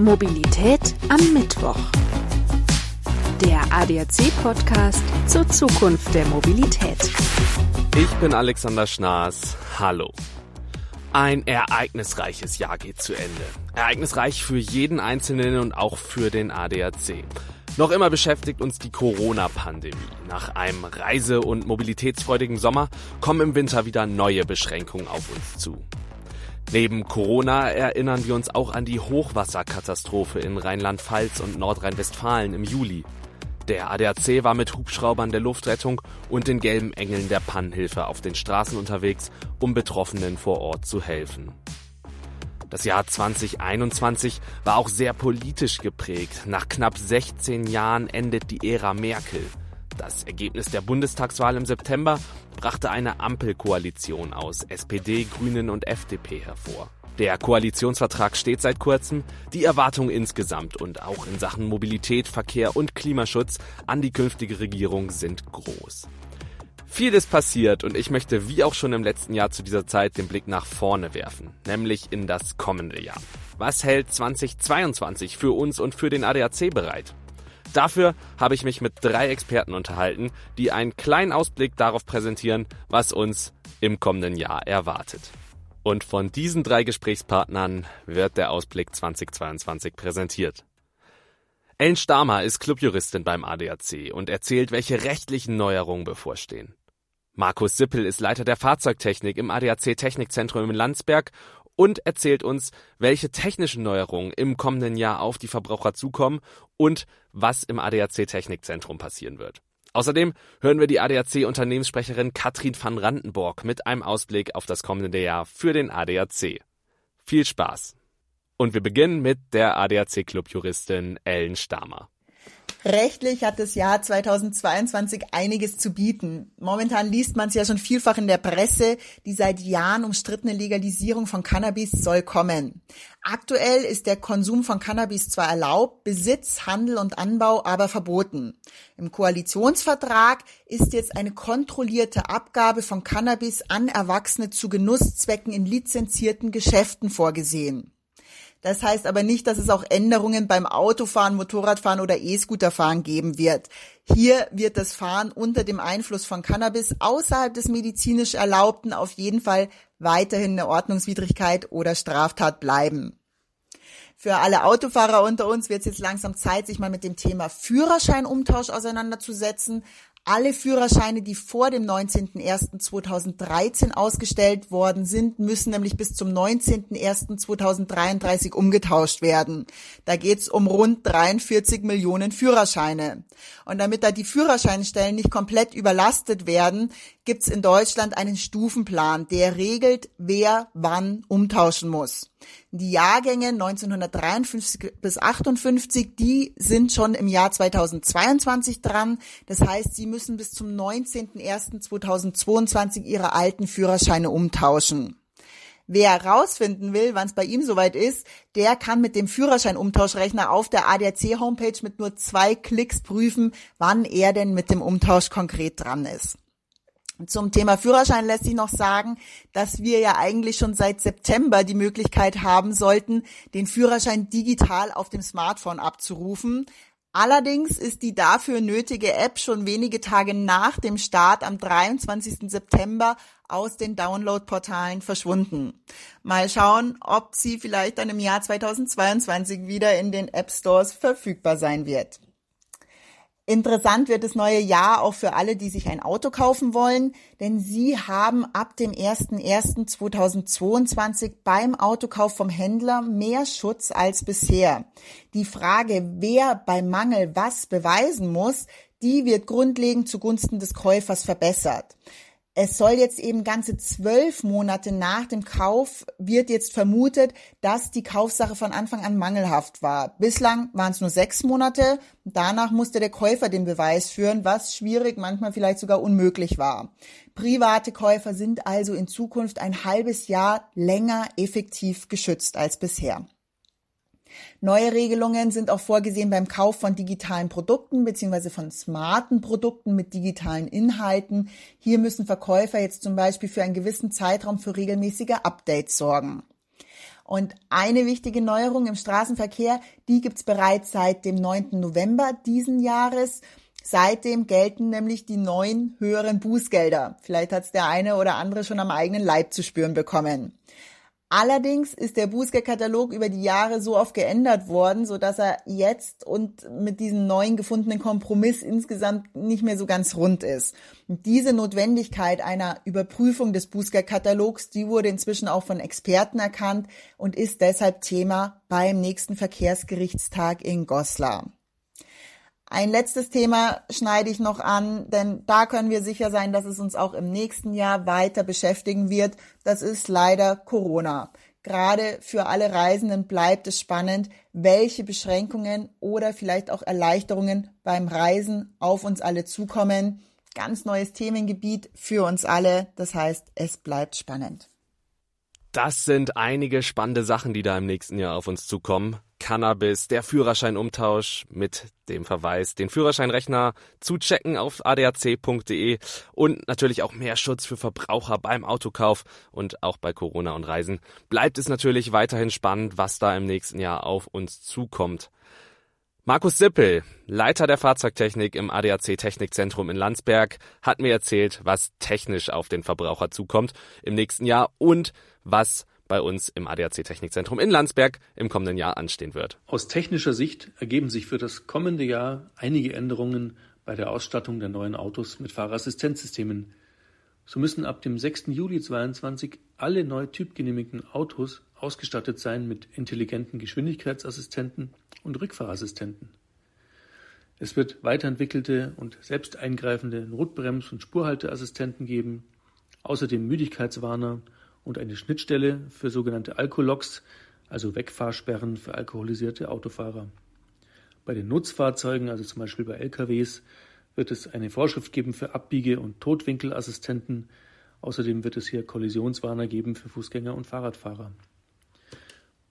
Mobilität am Mittwoch. Der ADAC-Podcast zur Zukunft der Mobilität. Ich bin Alexander Schnaas. Hallo. Ein ereignisreiches Jahr geht zu Ende. Ereignisreich für jeden Einzelnen und auch für den ADAC. Noch immer beschäftigt uns die Corona-Pandemie. Nach einem reise- und mobilitätsfreudigen Sommer kommen im Winter wieder neue Beschränkungen auf uns zu. Neben Corona erinnern wir uns auch an die Hochwasserkatastrophe in Rheinland-Pfalz und Nordrhein-Westfalen im Juli. Der ADAC war mit Hubschraubern der Luftrettung und den gelben Engeln der Pannenhilfe auf den Straßen unterwegs, um Betroffenen vor Ort zu helfen. Das Jahr 2021 war auch sehr politisch geprägt. Nach knapp 16 Jahren endet die Ära Merkel. Das Ergebnis der Bundestagswahl im September brachte eine Ampelkoalition aus SPD, Grünen und FDP hervor. Der Koalitionsvertrag steht seit kurzem. Die Erwartungen insgesamt und auch in Sachen Mobilität, Verkehr und Klimaschutz an die künftige Regierung sind groß. Viel ist passiert und ich möchte wie auch schon im letzten Jahr zu dieser Zeit den Blick nach vorne werfen, nämlich in das kommende Jahr. Was hält 2022 für uns und für den ADAC bereit? Dafür habe ich mich mit drei Experten unterhalten, die einen kleinen Ausblick darauf präsentieren, was uns im kommenden Jahr erwartet. Und von diesen drei Gesprächspartnern wird der Ausblick 2022 präsentiert. Ellen Stamer ist Clubjuristin beim ADAC und erzählt, welche rechtlichen Neuerungen bevorstehen. Markus Sippel ist Leiter der Fahrzeugtechnik im ADAC Technikzentrum in Landsberg und erzählt uns, welche technischen Neuerungen im kommenden Jahr auf die Verbraucher zukommen und was im ADAC Technikzentrum passieren wird. Außerdem hören wir die ADAC-Unternehmenssprecherin Katrin van Randenborg mit einem Ausblick auf das kommende Jahr für den ADAC. Viel Spaß! Und wir beginnen mit der ADAC-Clubjuristin Ellen Stamer. Rechtlich hat das Jahr 2022 einiges zu bieten. Momentan liest man es ja schon vielfach in der Presse, die seit Jahren umstrittene Legalisierung von Cannabis soll kommen. Aktuell ist der Konsum von Cannabis zwar erlaubt, Besitz, Handel und Anbau aber verboten. Im Koalitionsvertrag ist jetzt eine kontrollierte Abgabe von Cannabis an Erwachsene zu Genusszwecken in lizenzierten Geschäften vorgesehen. Das heißt aber nicht, dass es auch Änderungen beim Autofahren, Motorradfahren oder E-Scooterfahren geben wird. Hier wird das Fahren unter dem Einfluss von Cannabis außerhalb des medizinisch Erlaubten auf jeden Fall weiterhin eine Ordnungswidrigkeit oder Straftat bleiben. Für alle Autofahrer unter uns wird es jetzt langsam Zeit, sich mal mit dem Thema Führerscheinumtausch auseinanderzusetzen. Alle Führerscheine, die vor dem 19.01.2013 ausgestellt worden sind, müssen nämlich bis zum 19.01.2033 umgetauscht werden. Da geht's um rund 43 Millionen Führerscheine. Und damit da die Führerscheinstellen nicht komplett überlastet werden, gibt's in Deutschland einen Stufenplan, der regelt, wer wann umtauschen muss. Die Jahrgänge 1953 bis 58, die sind schon im Jahr 2022 dran. Das heißt, sie müssen bis zum 19.01.2022 ihre alten Führerscheine umtauschen. Wer herausfinden will, wann es bei ihm soweit ist, der kann mit dem Führerscheinumtauschrechner auf der ADAC-Homepage mit nur zwei Klicks prüfen, wann er denn mit dem Umtausch konkret dran ist. Zum Thema Führerschein lässt sich noch sagen, dass wir ja eigentlich schon seit September die Möglichkeit haben sollten, den Führerschein digital auf dem Smartphone abzurufen. Allerdings ist die dafür nötige App schon wenige Tage nach dem Start am 23. September aus den Download-Portalen verschwunden. Mal schauen, ob sie vielleicht dann im Jahr 2022 wieder in den App Stores verfügbar sein wird. Interessant wird das neue Jahr auch für alle, die sich ein Auto kaufen wollen, denn sie haben ab dem 01.01.2022 beim Autokauf vom Händler mehr Schutz als bisher. Die Frage, wer beim Mangel was beweisen muss, die wird grundlegend zugunsten des Käufers verbessert. Es soll jetzt eben ganze zwölf Monate nach dem Kauf wird jetzt vermutet, dass die Kaufsache von Anfang an mangelhaft war. Bislang waren es nur sechs Monate. Danach musste der Käufer den Beweis führen, was schwierig, manchmal vielleicht sogar unmöglich war. Private Käufer sind also in Zukunft ein halbes Jahr länger effektiv geschützt als bisher. Neue Regelungen sind auch vorgesehen beim Kauf von digitalen Produkten beziehungsweise von smarten Produkten mit digitalen Inhalten. Hier müssen Verkäufer jetzt zum Beispiel für einen gewissen Zeitraum für regelmäßige Updates sorgen. Und eine wichtige Neuerung im Straßenverkehr, die gibt's bereits seit dem 9. November diesen Jahres. Seitdem gelten nämlich die neuen höheren Bußgelder. Vielleicht hat's der eine oder andere schon am eigenen Leib zu spüren bekommen. Allerdings ist der Bußgeldkatalog über die Jahre so oft geändert worden, so dass er jetzt und mit diesem neuen gefundenen Kompromiss insgesamt nicht mehr so ganz rund ist. Und diese Notwendigkeit einer Überprüfung des Bußgeldkatalogs, die wurde inzwischen auch von Experten erkannt und ist deshalb Thema beim nächsten Verkehrsgerichtstag in Goslar. Ein letztes Thema schneide ich noch an, denn da können wir sicher sein, dass es uns auch im nächsten Jahr weiter beschäftigen wird. Das ist leider Corona. Gerade für alle Reisenden bleibt es spannend, welche Beschränkungen oder vielleicht auch Erleichterungen beim Reisen auf uns alle zukommen. Ganz neues Themengebiet für uns alle. Das heißt, es bleibt spannend. Das sind einige spannende Sachen, die da im nächsten Jahr auf uns zukommen. Cannabis, der Führerscheinumtausch mit dem Verweis, den Führerscheinrechner zu checken auf adac.de und natürlich auch mehr Schutz für Verbraucher beim Autokauf und auch bei Corona und Reisen. Bleibt es natürlich weiterhin spannend, was da im nächsten Jahr auf uns zukommt. Markus Sippel, Leiter der Fahrzeugtechnik im ADAC Technikzentrum in Landsberg, hat mir erzählt, was technisch auf den Verbraucher zukommt im nächsten Jahr und was bei uns im ADAC Technikzentrum in Landsberg im kommenden Jahr anstehen wird. Aus technischer Sicht ergeben sich für das kommende Jahr einige Änderungen bei der Ausstattung der neuen Autos mit Fahrerassistenzsystemen. So müssen ab dem 6. Juli 2022 alle neu typgenehmigten Autos ausgestattet sein mit intelligenten Geschwindigkeitsassistenten und Rückfahrassistenten. Es wird weiterentwickelte und selbsteingreifende Notbrems- und Spurhalteassistenten geben, außerdem Müdigkeitswarner und eine Schnittstelle für sogenannte Alkoloks, also Wegfahrsperren für alkoholisierte Autofahrer. Bei den Nutzfahrzeugen, also zum Beispiel bei LKWs, wird es eine Vorschrift geben für Abbiege- und Totwinkelassistenten. Außerdem wird es hier Kollisionswarner geben für Fußgänger und Fahrradfahrer.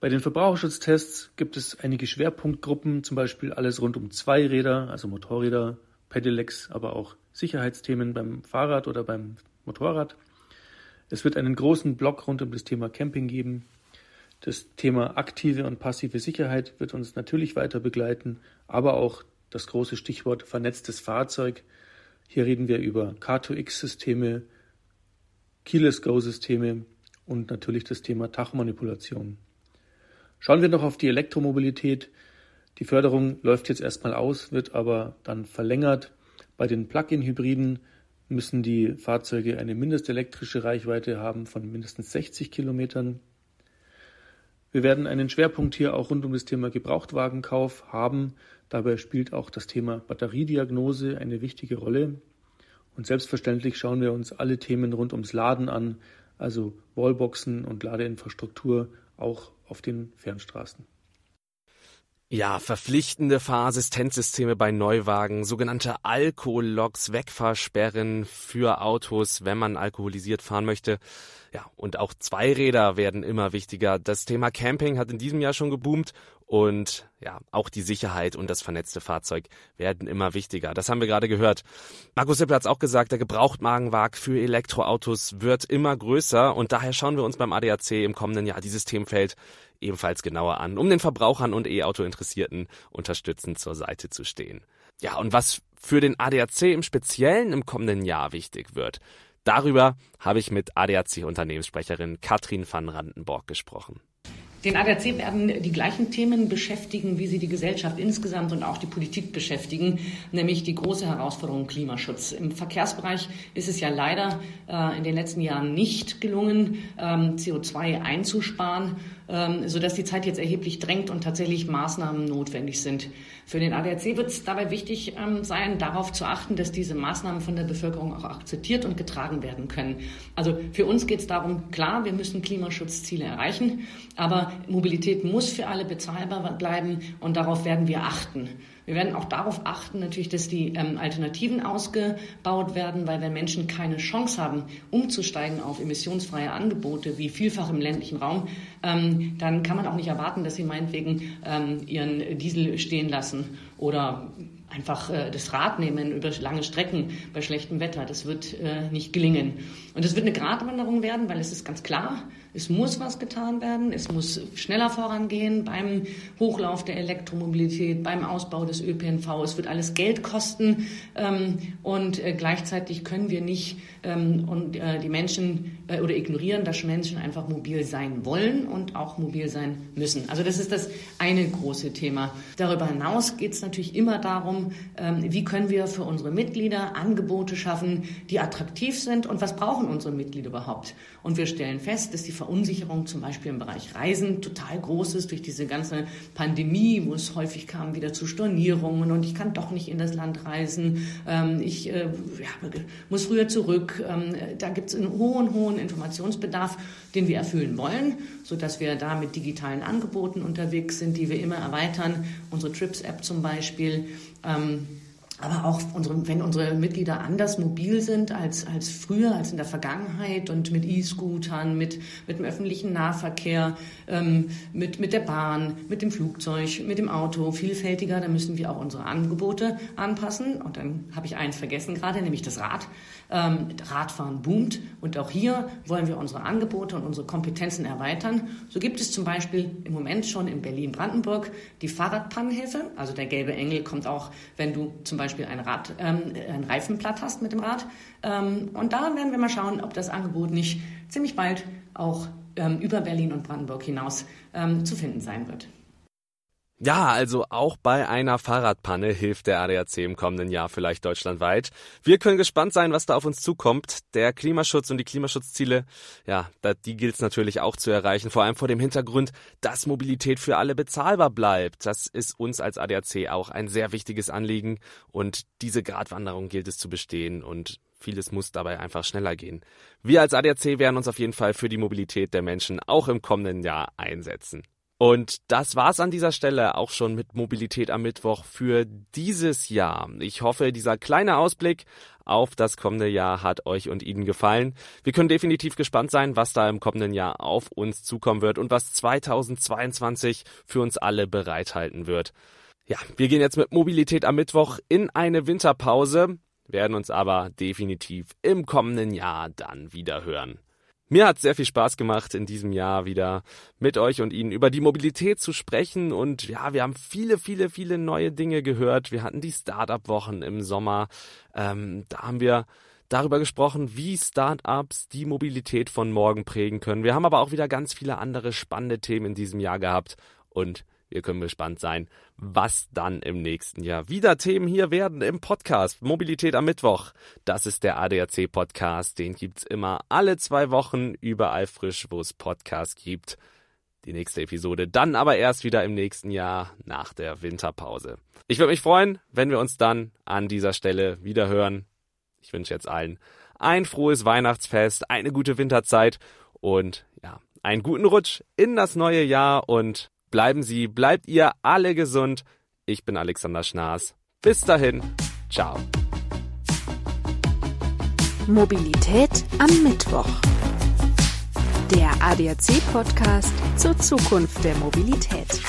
Bei den Verbraucherschutztests gibt es einige Schwerpunktgruppen, zum Beispiel alles rund um Zweiräder, also Motorräder, Pedelecs, aber auch Sicherheitsthemen beim Fahrrad oder beim Motorrad. Es wird einen großen Block rund um das Thema Camping geben. Das Thema aktive und passive Sicherheit wird uns natürlich weiter begleiten, aber auch das große Stichwort vernetztes Fahrzeug. Hier reden wir über Car2X-Systeme, Keyless-Go-Systeme und natürlich das Thema Tachmanipulation. Schauen wir noch auf die Elektromobilität. Die Förderung läuft jetzt erstmal aus, wird aber dann verlängert. Bei den Plug-in-Hybriden müssen die Fahrzeuge eine mindestelektrische Reichweite haben von mindestens 60 Kilometern. Wir werden einen Schwerpunkt hier auch rund um das Thema Gebrauchtwagenkauf haben. Dabei spielt auch das Thema Batteriediagnose eine wichtige Rolle. Und selbstverständlich schauen wir uns alle Themen rund ums Laden an, also Wallboxen und Ladeinfrastruktur auch auf den Fernstraßen. Ja, verpflichtende Fahrassistenzsysteme bei Neuwagen, sogenannte Alkoholloks, Wegfahrsperren für Autos, wenn man alkoholisiert fahren möchte. Ja, und auch Zweiräder werden immer wichtiger. Das Thema Camping hat in diesem Jahr schon geboomt und ja, auch die Sicherheit und das vernetzte Fahrzeug werden immer wichtiger. Das haben wir gerade gehört. Markus Sippel hat es auch gesagt, der Gebrauchtmagenwag für Elektroautos wird immer größer und daher schauen wir uns beim ADAC im kommenden Jahr dieses Themenfeld ebenfalls genauer an, um den Verbrauchern und E-Auto-Interessierten unterstützend zur Seite zu stehen. Ja, und was für den ADAC im Speziellen im kommenden Jahr wichtig wird, darüber habe ich mit ADAC-Unternehmenssprecherin Katrin van Randenborg gesprochen. Den ADAC werden die gleichen Themen beschäftigen, wie sie die Gesellschaft insgesamt und auch die Politik beschäftigen, nämlich die große Herausforderung Klimaschutz. Im Verkehrsbereich ist es ja leider äh, in den letzten Jahren nicht gelungen, ähm, CO2 einzusparen ähm, sodass die Zeit jetzt erheblich drängt und tatsächlich Maßnahmen notwendig sind. Für den ADAC wird es dabei wichtig ähm, sein, darauf zu achten, dass diese Maßnahmen von der Bevölkerung auch akzeptiert und getragen werden können. Also für uns geht es darum, klar, wir müssen Klimaschutzziele erreichen, aber Mobilität muss für alle bezahlbar bleiben und darauf werden wir achten. Wir werden auch darauf achten, natürlich, dass die ähm, Alternativen ausgebaut werden, weil wenn Menschen keine Chance haben, umzusteigen auf emissionsfreie Angebote, wie vielfach im ländlichen Raum, ähm, dann kann man auch nicht erwarten, dass sie meinetwegen ähm, ihren Diesel stehen lassen oder einfach äh, das Rad nehmen über lange Strecken bei schlechtem Wetter. Das wird äh, nicht gelingen. Und es wird eine Gratwanderung werden, weil es ist ganz klar, Es muss was getan werden. Es muss schneller vorangehen beim Hochlauf der Elektromobilität, beim Ausbau des ÖPNV. Es wird alles Geld kosten. Ähm, und äh, gleichzeitig können wir nicht ähm, und äh, die Menschen äh, oder ignorieren, dass Menschen einfach mobil sein wollen und auch mobil sein müssen. Also das ist das eine große Thema. Darüber hinaus geht es natürlich immer darum, ähm, wie können wir für unsere Mitglieder Angebote schaffen, die attraktiv sind und was brauchen unsere Mitglieder überhaupt. Und wir stellen fest, dass die Verunsicherung zum Beispiel im Bereich Reisen total groß ist durch diese ganze Pandemie, wo es häufig kam wieder zu Stornierungen und ich kann doch nicht in das Land reisen, ähm, ich äh, muss früher zurück. Ähm, da gibt es einen hohen, hohen Informationsbedarf, den wir erfüllen wollen, sodass wir da mit digitalen Angeboten unterwegs sind, die wir immer erweitern. Unsere Trips-App zum Beispiel. Ähm, aber auch unsere, wenn unsere Mitglieder anders mobil sind als, als früher, als in der Vergangenheit und mit E-Scootern, mit, mit dem öffentlichen Nahverkehr, ähm, mit, mit der Bahn, mit dem Flugzeug, mit dem Auto, vielfältiger, dann müssen wir auch unsere Angebote anpassen. Und dann habe ich eins vergessen gerade, nämlich das Rad. Ähm, Radfahren boomt und auch hier wollen wir unsere Angebote und unsere Kompetenzen erweitern. So gibt es zum Beispiel im Moment schon in Berlin-Brandenburg die Fahrradpannenhilfe. Also der gelbe Engel kommt auch, wenn du zum Beispiel ein, Rad, ähm, ein Reifenblatt hast mit dem Rad. Ähm, und da werden wir mal schauen, ob das Angebot nicht ziemlich bald auch ähm, über Berlin und Brandenburg hinaus ähm, zu finden sein wird. Ja, also auch bei einer Fahrradpanne hilft der ADAC im kommenden Jahr vielleicht deutschlandweit. Wir können gespannt sein, was da auf uns zukommt. Der Klimaschutz und die Klimaschutzziele, ja, die gilt es natürlich auch zu erreichen, vor allem vor dem Hintergrund, dass Mobilität für alle bezahlbar bleibt. Das ist uns als ADAC auch ein sehr wichtiges Anliegen und diese Gratwanderung gilt es zu bestehen und Vieles muss dabei einfach schneller gehen. Wir als ADAC werden uns auf jeden Fall für die Mobilität der Menschen auch im kommenden Jahr einsetzen. Und das war's an dieser Stelle auch schon mit Mobilität am Mittwoch für dieses Jahr. Ich hoffe, dieser kleine Ausblick auf das kommende Jahr hat euch und Ihnen gefallen. Wir können definitiv gespannt sein, was da im kommenden Jahr auf uns zukommen wird und was 2022 für uns alle bereithalten wird. Ja, wir gehen jetzt mit Mobilität am Mittwoch in eine Winterpause, werden uns aber definitiv im kommenden Jahr dann wieder hören. Mir hat sehr viel Spaß gemacht, in diesem Jahr wieder mit euch und Ihnen über die Mobilität zu sprechen. Und ja, wir haben viele, viele, viele neue Dinge gehört. Wir hatten die Startup-Wochen im Sommer. Ähm, da haben wir darüber gesprochen, wie Startups die Mobilität von morgen prägen können. Wir haben aber auch wieder ganz viele andere spannende Themen in diesem Jahr gehabt. Und wir können gespannt sein, was dann im nächsten Jahr wieder Themen hier werden im Podcast Mobilität am Mittwoch. Das ist der ADAC Podcast. Den gibt's immer alle zwei Wochen überall frisch, wo es Podcasts gibt. Die nächste Episode dann aber erst wieder im nächsten Jahr nach der Winterpause. Ich würde mich freuen, wenn wir uns dann an dieser Stelle wieder hören. Ich wünsche jetzt allen ein frohes Weihnachtsfest, eine gute Winterzeit und ja, einen guten Rutsch in das neue Jahr und Bleiben Sie, bleibt ihr alle gesund. Ich bin Alexander Schnaas. Bis dahin. Ciao. Mobilität am Mittwoch. Der ADAC-Podcast zur Zukunft der Mobilität.